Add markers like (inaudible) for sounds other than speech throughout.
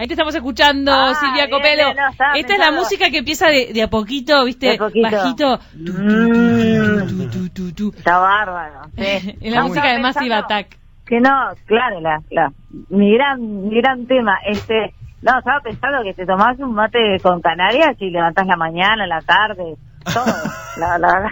Ahí te estamos escuchando, Ah, Silvia Copelo. bien, no, estaba Esta es la música que empieza de, de a poquito, ¿viste? De a poquito. Bajito. Tu, tu, tu, Mm. tu, tu, tu, tu. Está bárbaro. sí. (laughs) Es la música de Massive Attack. Que no, claro, la, la, mi gran, mi gran tema, este, no, estaba pensando que te tomás un mate con Canarias y levantás la mañana, la tarde, todo, (laughs) la, la verdad,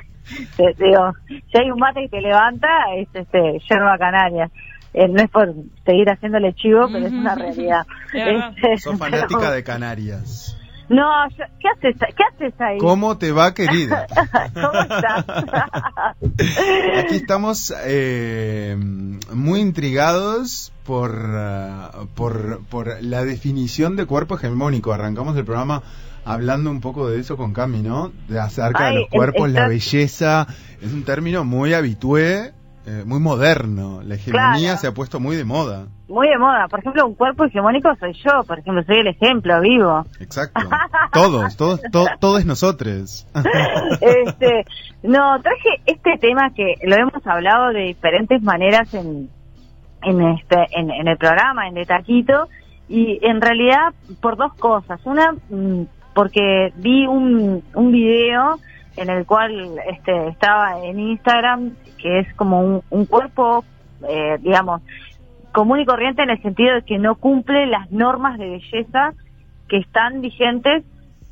te, digo, si hay un mate que te levanta, es este, yerba canaria. Eh, no es por seguir haciéndole chivo, pero es una realidad. (laughs) Este, Sos fanática de Canarias. No, yo- ¿qué haces, qué haces ahí? ¿Cómo te va, querida? (laughs) ¿Cómo estás? (laughs) Aquí estamos eh, muy intrigados por, ah, por, por la definición de cuerpo hegemónico. Arrancamos el programa hablando un poco de eso con Cami, ¿no? De acerca Ay, de los cuerpos, es- la belleza. Es un término muy habitué, eh, muy moderno. La hegemonía Claro. se ha puesto muy de moda. Muy de moda. Por ejemplo, un cuerpo hegemónico soy yo. Por ejemplo, soy el ejemplo vivo. Exacto. (laughs) Todos, todos, to- todos nosotros. (laughs) este, no, traje este tema que lo hemos hablado de diferentes maneras en, en, este, en, en el programa, en De Taquito, y en realidad por dos cosas. Una, mm, porque vi un, un video en el cual este, estaba en Instagram, que es como un, cuerpo, eh, digamos, común y corriente en el sentido de que no cumple las normas de belleza que están vigentes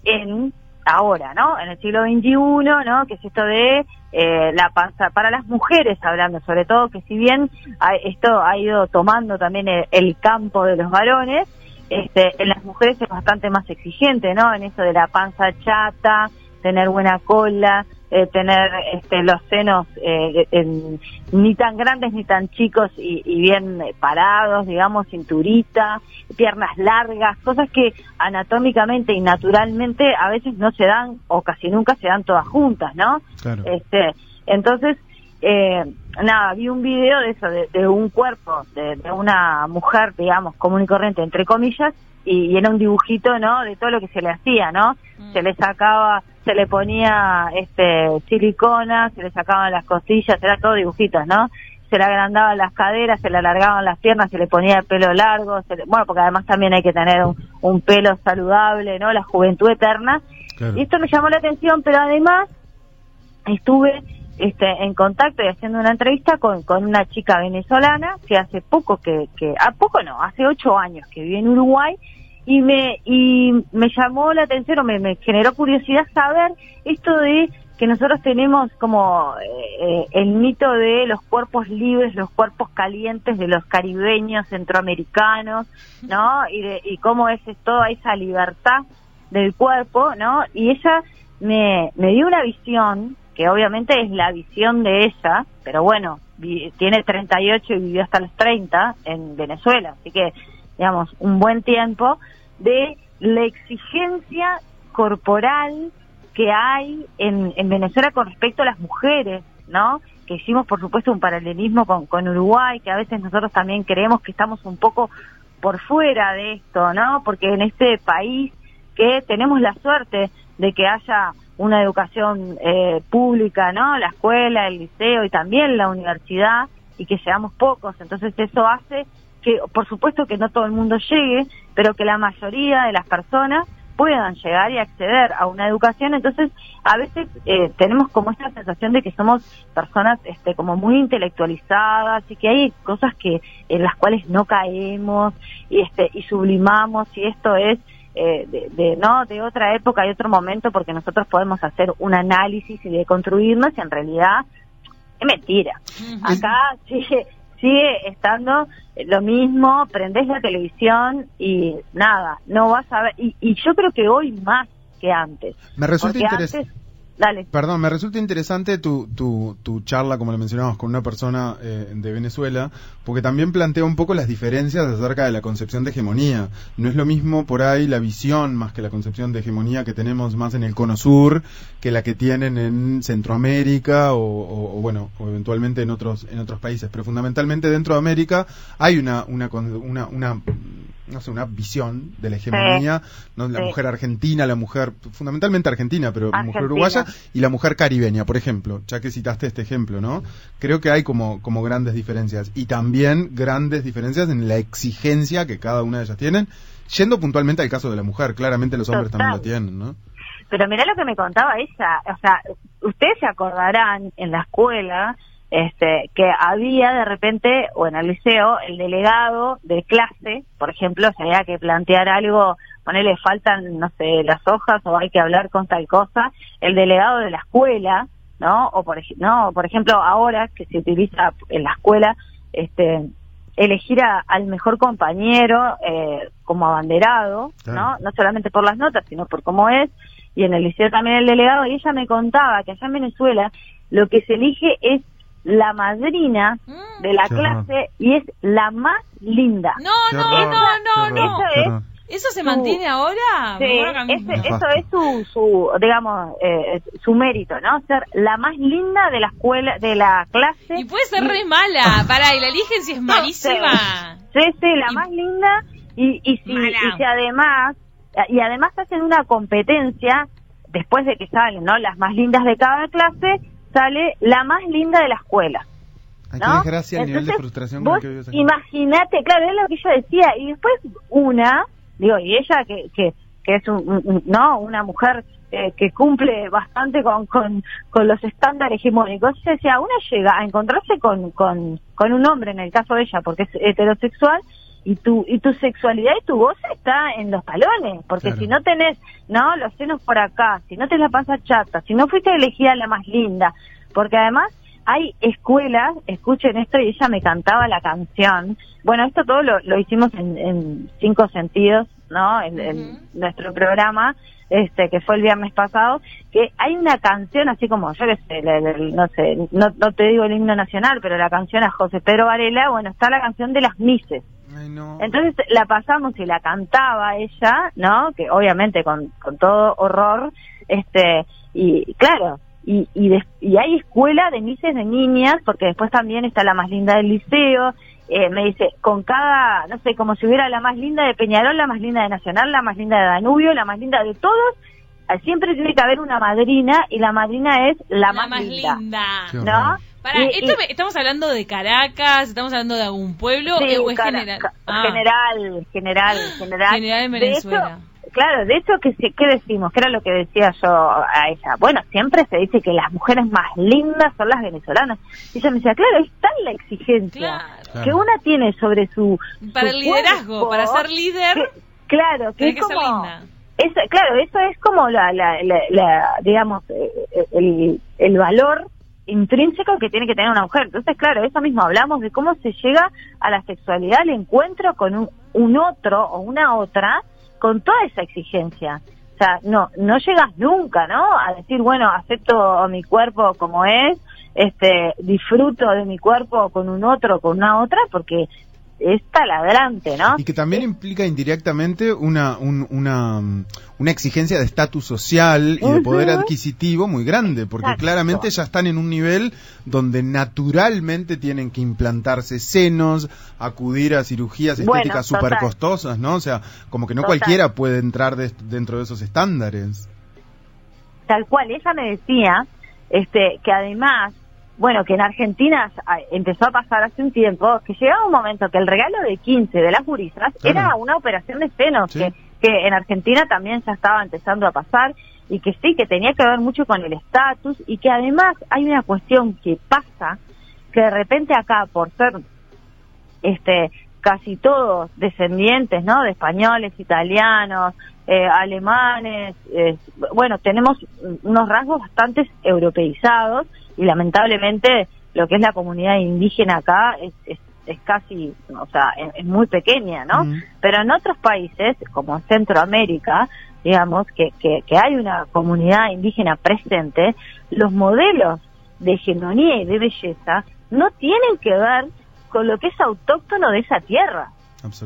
en ahora, ¿no? En el siglo XXI, ¿no? Que es esto de eh, la panza para las mujeres hablando, sobre todo que si bien ha- esto ha ido tomando también el, el campo de los varones, este, en las mujeres es bastante más exigente, ¿no? En eso de la panza chata, tener buena cola, eh, tener este, los senos eh, en- ni tan grandes ni tan chicos y, y bien parados, digamos, cinturita, piernas largas, cosas que anatómicamente y naturalmente a veces no se dan o casi nunca se dan todas juntas, ¿no? Claro. Este, entonces, eh, nada, vi un video de eso, de, de un cuerpo, de, de una mujer, digamos, común y corriente, entre comillas, y, y era un dibujito, ¿no? De todo lo que se le hacía, ¿no? Se le sacaba, se le ponía, este, silicona, se le sacaban las costillas, era todo dibujitos, ¿no? Se le agrandaban las caderas, se le alargaban las piernas, se le ponía el pelo largo, se le- bueno, porque además también hay que tener un, un pelo saludable, ¿no? La juventud eterna. Claro. Y esto me llamó la atención, pero además estuve este, en contacto y haciendo una entrevista con, con una chica venezolana que hace poco que, que a poco no, hace ocho años que vive en Uruguay y me y me llamó la atención o me, me generó curiosidad saber esto de que nosotros tenemos como eh, el mito de los cuerpos libres, los cuerpos calientes de los caribeños, centroamericanos, ¿no? Y, de, y cómo es toda esa libertad del cuerpo, ¿no? Y ella me, me dio una visión, que obviamente es la visión de ella, pero bueno, vi- tiene 38 y vivió hasta los 30 en Venezuela, así que, digamos, un buen tiempo, de la exigencia corporal que hay en, en Venezuela con respecto a las mujeres, ¿no? Que hicimos, por supuesto, un paralelismo con, con Uruguay, que a veces nosotros también creemos que estamos un poco por fuera de esto, ¿no? Porque en este país que tenemos la suerte de que haya una educación eh, pública, ¿no? La escuela, el liceo y también la universidad y que seamos pocos. Entonces eso hace que, por supuesto que no todo el mundo llegue, pero que la mayoría de las personas puedan llegar y acceder a una educación. Entonces a veces eh, tenemos como esta sensación de que somos personas este, como muy intelectualizadas y que hay cosas que en las cuales no caemos y este y sublimamos y esto es eh, de, de, no de otra época y otro momento porque nosotros podemos hacer un análisis y de construirnos y en realidad es mentira. Acá (laughs) sigue sigue estando lo mismo prendés la televisión y nada no vas a ver y, y yo creo que hoy más que antes Me resulta interesante. Dale Perdón, me resulta interesante tu, tu, tu charla, como le mencionamos, con una persona eh, de Venezuela, porque también plantea un poco las diferencias acerca de la concepción de hegemonía. No es lo mismo por ahí la visión más que la concepción de hegemonía que tenemos más en el cono sur que la que tienen en Centroamérica o, o- o, bueno, o eventualmente en otros en otros países. Pero fundamentalmente dentro de América hay una una una, una no sé, una visión de la hegemonía, ¿no? la Sí. mujer argentina, la mujer, fundamentalmente argentina, pero la mujer Argentina. uruguaya, y la mujer caribeña, por ejemplo, ya que citaste este ejemplo, ¿no? Creo que hay como, como grandes diferencias y también grandes diferencias en la exigencia que cada una de ellas tienen, yendo puntualmente al caso de la mujer, claramente los hombres también lo tienen, ¿no? Pero mirá lo que me contaba ella, o sea, ustedes se acordarán en la escuela este que había de repente o en el liceo el delegado de clase, por ejemplo, si había que plantear algo, ponerle faltan no sé, las hojas o hay que hablar con tal cosa, el delegado de la escuela, ¿no? O por no, por ejemplo, ahora que se utiliza en la escuela este elegir a- al mejor compañero eh, como abanderado, Claro. ¿no? No solamente por las notas, sino por cómo es, y en el liceo también el delegado, y ella me contaba que allá en Venezuela lo que se elige es la madrina Mm. de la clase y es la más linda. No, no, no, no, no. Eso es-. ¿Eso se Su- mantiene ahora? Sí, ese- eso es su, su digamos, eh, su mérito, ¿no? Ser la más linda de la escuela, de la clase. Y puede ser re mala. (laughs) Pará, y la eligen si es malísima. Sí, sí, la Y- más linda y, y, si, y si además y además hacen una competencia después de que salen no las más lindas de cada clase sale la más linda de la escuela Ay, ¿no? qué desgracia el nivel de frustración con el que. Imagínate, claro, es lo que yo decía. Y después una, digo, y ella que, que, que es un, un- no una mujer eh, que cumple bastante con, con, con los estándares hegemónicos, ella decía, una llega a encontrarse con, con, con un hombre, en el caso de ella, porque es heterosexual, y tu, y tu sexualidad y tu voz está en los talones, porque Claro. si no tenés, no, los senos por acá, si no tenés la panza chata, si no fuiste elegida la más linda, porque además hay escuelas, escuchen esto y ella me cantaba la canción. Bueno, esto todo lo, lo hicimos en, en cinco sentidos, ¿no? En, en nuestro programa, este, que fue el viernes pasado, que hay una canción así como, yo qué sé, la- la- no sé, no, no te digo el himno nacional, pero la canción a José Pedro Varela, bueno, está la canción de las Mises. Ay, no. Entonces la pasamos y la cantaba ella, ¿no? Que obviamente con, con todo horror, este, y claro, y, y, des- y hay escuela de mises de niñas, porque después también está la más linda del liceo, eh, me dice, con cada, no sé, como si hubiera la más linda de Peñarol, la más linda de Nacional, la más linda de Danubio, la más linda de todos, eh, siempre tiene que haber una madrina, y la madrina es la, más, linda. ¿No? Pará, Y- esto y- me- ¿estamos hablando de Caracas? ¿Estamos hablando de algún pueblo? Sí, eh, ¿O es cara- general? Ah, general, general, (gasps) general. General en De Venezuela. hecho, claro, de hecho, ¿qué, se- ¿qué decimos? ¿Qué era lo que decía yo a ella? Bueno, siempre se dice que las mujeres más lindas son las venezolanas. Y ella me decía, claro, es tal la exigencia Claro. que una tiene sobre su... Para su el liderazgo, cuerpo, para ser líder, que- claro, que es que ser como... linda. Eso, claro, eso es como la, la, la, la, digamos, eh, eh, el, el valor intrínseco que tiene que tener una mujer. Entonces, claro, eso mismo hablamos de cómo se llega a la sexualidad, al encuentro con un, un otro o una otra con toda esa exigencia. O sea, no, no llegas nunca, ¿no? A decir, bueno, acepto mi cuerpo como es, este, disfruto de mi cuerpo con un otro, con una otra, porque es taladrante, ¿no? Y que también implica indirectamente una, un- una, una exigencia de estatus social y de poder adquisitivo muy grande, porque Exacto. claramente ya están en un nivel donde naturalmente tienen que implantarse senos, acudir a cirugías Bueno, estéticas súper total. costosas, ¿no? O sea, como que no Total. cualquiera puede entrar de- dentro de esos estándares. tal cual ella me decía este que además bueno que en Argentina empezó a pasar hace un tiempo que llegaba un momento que el regalo de 15 de las gurisas Claro. era una operación de senos Sí. que, que en Argentina también ya estaba empezando a pasar y que sí que tenía que ver mucho con el estatus y que además hay una cuestión que pasa que de repente acá por ser este casi todos descendientes no de españoles italianos eh, alemanes eh, bueno tenemos unos rasgos bastante europeizados y lamentablemente lo que es la comunidad indígena acá es, es, es casi o sea es, es muy pequeña no pero en otros países como en Centroamérica digamos que, que, que hay una comunidad indígena presente los modelos de hegemonía y de belleza no tienen que ver con lo que es autóctono de esa tierra,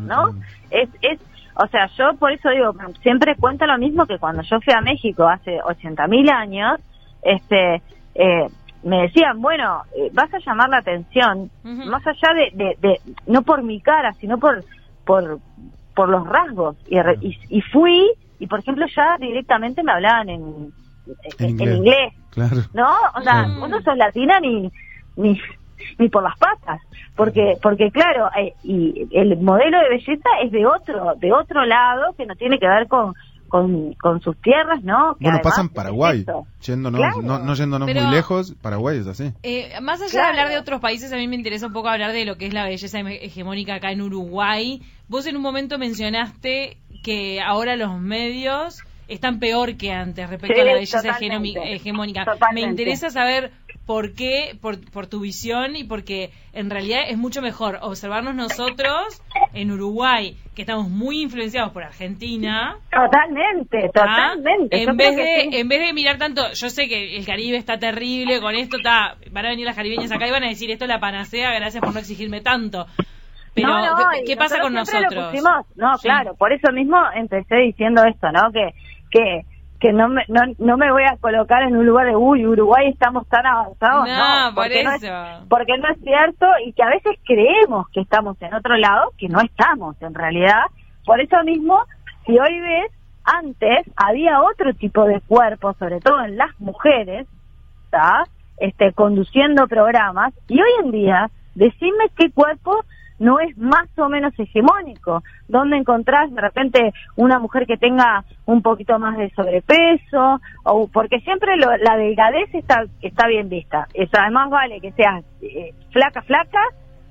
¿no? Es, es, o sea, yo por eso digo, siempre cuento lo mismo que cuando yo fui a México hace 80.000 años, este, eh, me decían, bueno, eh, vas a llamar la atención, más allá de, de, de- no por mi cara, sino por, por, por los rasgos. Y, re- y, y fui, y por ejemplo ya directamente me hablaban en, En en, inglés. inglés. Claro. ¿no? O sea, Mm. vos no sos latina ni, ni, ni por las patas, porque, porque claro, eh, y el modelo de belleza es de otro, de otro lado que no tiene que ver con, con, con sus tierras, ¿no? Que Bueno, pasa en es Paraguay. eso. Yéndonos, Claro. no, no yéndonos Pero- muy lejos, Paraguay es así. Eh, más allá Claro. de hablar de otros países, a mí me interesa un poco hablar de lo que es la belleza hege- hegemónica acá en Uruguay. Vos en un momento mencionaste que ahora los medios están peor que antes respecto Sí, a la belleza hegemónica. Totalmente. Me interesa saber por qué, por, por tu visión y porque en realidad es mucho mejor observarnos nosotros en Uruguay, que estamos muy influenciados por Argentina. Totalmente, ¿ah? totalmente. En vez, de, sí. en vez de mirar tanto, yo sé que el Caribe está terrible, con esto está, van a venir las caribeñas acá y van a decir esto es la panacea, gracias por no exigirme tanto. Pero, No, no, ¿qué, pasa con nosotros? no, Sí. claro, por eso mismo empecé diciendo esto, ¿no? Que, que, que no me, no, no me voy a colocar en un lugar de, uy, Uruguay estamos tan avanzados. No, No, por porque no es- eso. porque no es cierto y que a veces creemos que estamos en otro lado, que no estamos en realidad. Por eso mismo, si hoy ves, antes había otro tipo de cuerpo, sobre todo en las mujeres, ¿tá? este, conduciendo programas, y hoy en día, decime qué cuerpo no es más o menos hegemónico, donde encontrás de repente una mujer que tenga un poquito más de sobrepeso, o porque siempre lo- la delgadez está, está bien vista. Eso además vale que seas eh, flaca, flaca,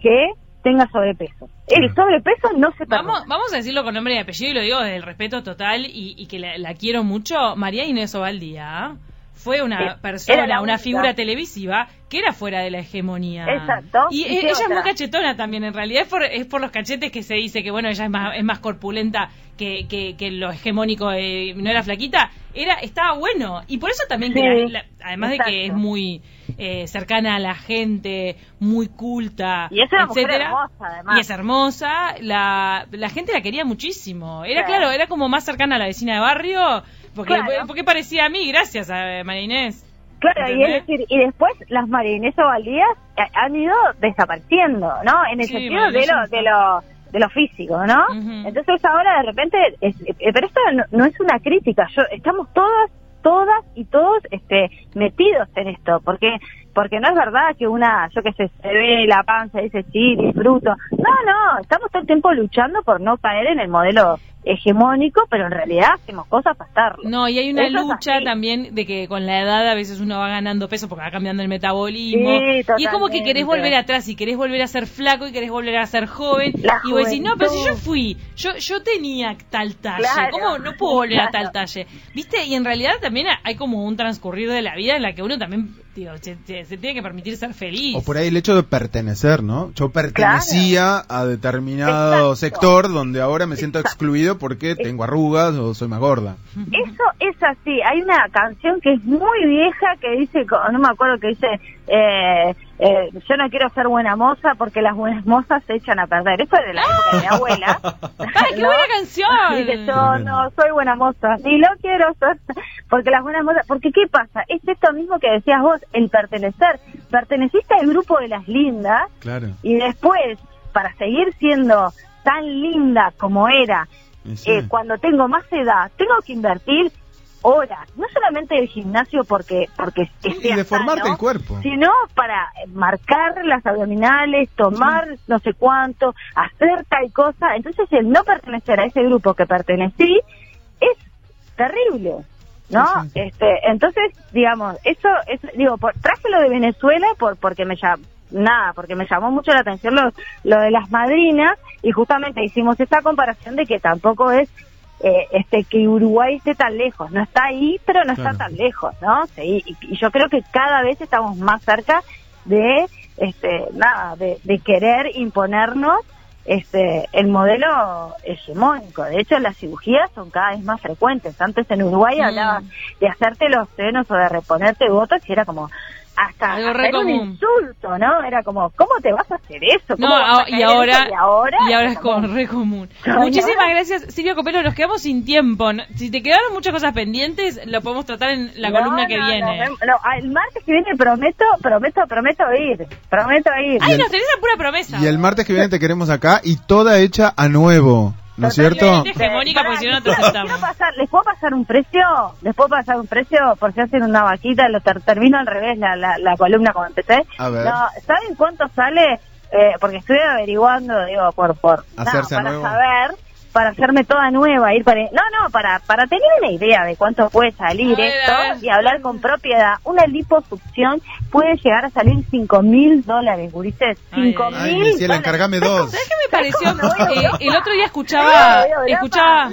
que tenga sobrepeso. El sobrepeso no se perdona. Vamos, vamos a decirlo con nombre y apellido y lo digo desde el respeto total y, y que la, la quiero mucho. María Inés Ovaldía fue una Eh, era persona, una figura televisiva que era fuera de la hegemonía. Exacto. Y ¿Y e- ella es muy cachetona también, en realidad es por, es por los cachetes que se dice que, bueno, ella es más, es más corpulenta que, que, que lo hegemónico, eh, no era flaquita, era estaba bueno. Y por eso también, que la- la- además de que es muy eh, cercana a la gente, muy culta, Y es una mujer etcétera, hermosa, además. Y es hermosa, la, la gente la quería muchísimo. Era Sí. claro, era como más cercana a la vecina de barrio, porque, Claro. porque parecía a mí, gracias a María Inés. Claro, y es decir, y después las Marinés Ovaldías eh, han ido desapareciendo, ¿no? En el Sí, sentido de lo, de lo de lo físico, ¿no? Entonces ahora de repente, es- eh, pero esto no, no es una crítica, yo estamos todas, todas y todos este metidos en esto, porque porque no es verdad que una, yo qué sé, se ve la panza y dice sí, disfruto. No, no, estamos todo el tiempo luchando por no caer en el modelo hegemónico, pero en realidad hacemos cosas para estarlo. No, y hay una Eso lucha también de que con la edad a veces uno va ganando peso porque va cambiando el metabolismo. Sí, y es como que querés volver atrás y querés volver a ser flaco y querés volver a ser joven. La y vos decís, no, pero si yo fui, yo yo tenía tal talle, Claro, ¿cómo no puedo volver a tal talle? ¿Viste? Y en realidad también hay como un transcurrir de la vida en la que uno también digo, se, se- se tiene que permitir ser feliz. O por ahí el hecho de pertenecer, ¿no? Yo pertenecía a determinado Exacto. sector donde ahora me siento Exacto. excluido porque tengo arrugas o soy más gorda. Eso es así. Hay una canción que es muy vieja que dice, no me acuerdo, que dice, eh, eh, yo no quiero ser buena moza porque las buenas mozas se echan a perder. Eso es de la época de mi (laughs) abuela. ¡Ay, qué ¿no? buena canción! Dice, yo no soy buena moza, ni lo quiero ser, porque las buenas mozas, porque ¿qué pasa? Es esto mismo que decías vos, el pertenecer. Perteneciste al grupo de las lindas Claro. y después, para seguir siendo tan linda como era sí. eh, cuando tengo más edad, tengo que invertir horas, no solamente del gimnasio porque porque y de sano, formarte el cuerpo. sino para marcar las abdominales, tomar no sé cuánto, hacer tal cosa. Entonces el no pertenecer a ese grupo que pertenecí es terrible. ¿No? Sí, sí. Este, entonces, digamos, eso es, digo, por, traje lo de Venezuela por, porque me llamó, nada, porque me llamó mucho la atención lo, lo de las madrinas y justamente hicimos esta comparación de que tampoco es eh, este que Uruguay esté tan lejos, no está ahí, pero no Claro. está tan lejos, ¿no? Sí, y, y yo creo que cada vez estamos más cerca de, este, nada, de, de querer imponernos este el modelo hegemónico. De hecho, las cirugías son cada vez más frecuentes. Antes en Uruguay Mm. hablaba de hacerte los senos o de reponerte botox y era como hasta, Algo hasta era un insulto, ¿no? Era como, ¿cómo te vas a hacer eso? No, ¿Cómo vas a caer y ahora, eso? y ahora, y ahora es como- re común. Muchísimas gracias, Silvia Copelo. Nos quedamos sin tiempo. Si te quedaron muchas cosas pendientes, lo podemos tratar en la No, columna que no, viene. no, no, el martes que viene prometo, prometo, prometo ir. Prometo ir. Ay, el- nos tenés a pura promesa. Y el martes que viene te queremos acá y toda hecha a nuevo. ¿No es cierto? Hegemónica, porque si no, te ¿Les puedo pasar un precio? ¿Les puedo pasar un precio por si hacen una vaquita? Lo ter- termino al revés la, la, la columna como empecé. A ver. No, ¿Saben cuánto sale? Eh, porque estoy averiguando, digo, por, por nada, para nuevo. saber, para hacerme toda nueva, ir para... No, no, para, para tener una idea de cuánto puede salir ver, esto y hablar con propiedad. Una liposucción puede llegar a salir cinco mil dólares, gurises. Ay, Cinco ay, Ay, mil Graciela, dólares. encárgame dos. (laughs) ¿Sabes qué me pareció? Eh, el otro día escuchaba, (laughs) escuchaba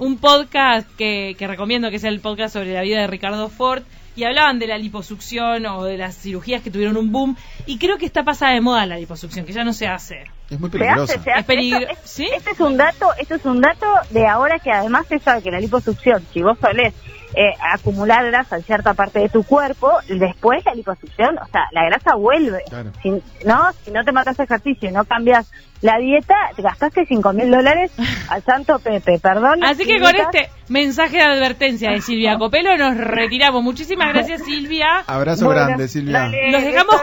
un podcast que, que recomiendo, que es el podcast sobre la vida de Ricardo Ford, y hablaban de la liposucción o de las cirugías que tuvieron un boom, y creo que está pasada de moda la liposucción, que ya no se hace. Es muy Se peligrosa. hace, se hace. peligro- Esto es- ¿sí? Este es un dato, esto es un dato de ahora que además se sabe que la liposucción, si vos solés eh, acumular grasa en cierta parte de tu cuerpo, después la liposucción, o sea, la grasa vuelve. Claro. Si, no, si no te matas ejercicio y no cambias la dieta, te gastaste cinco mil dólares al santo Pepe, perdón. Así que con este mensaje de advertencia de Silvia Copelo nos retiramos. Muchísimas gracias Silvia. Abrazo Bueno, grande, Silvia. dale, Los dejamos.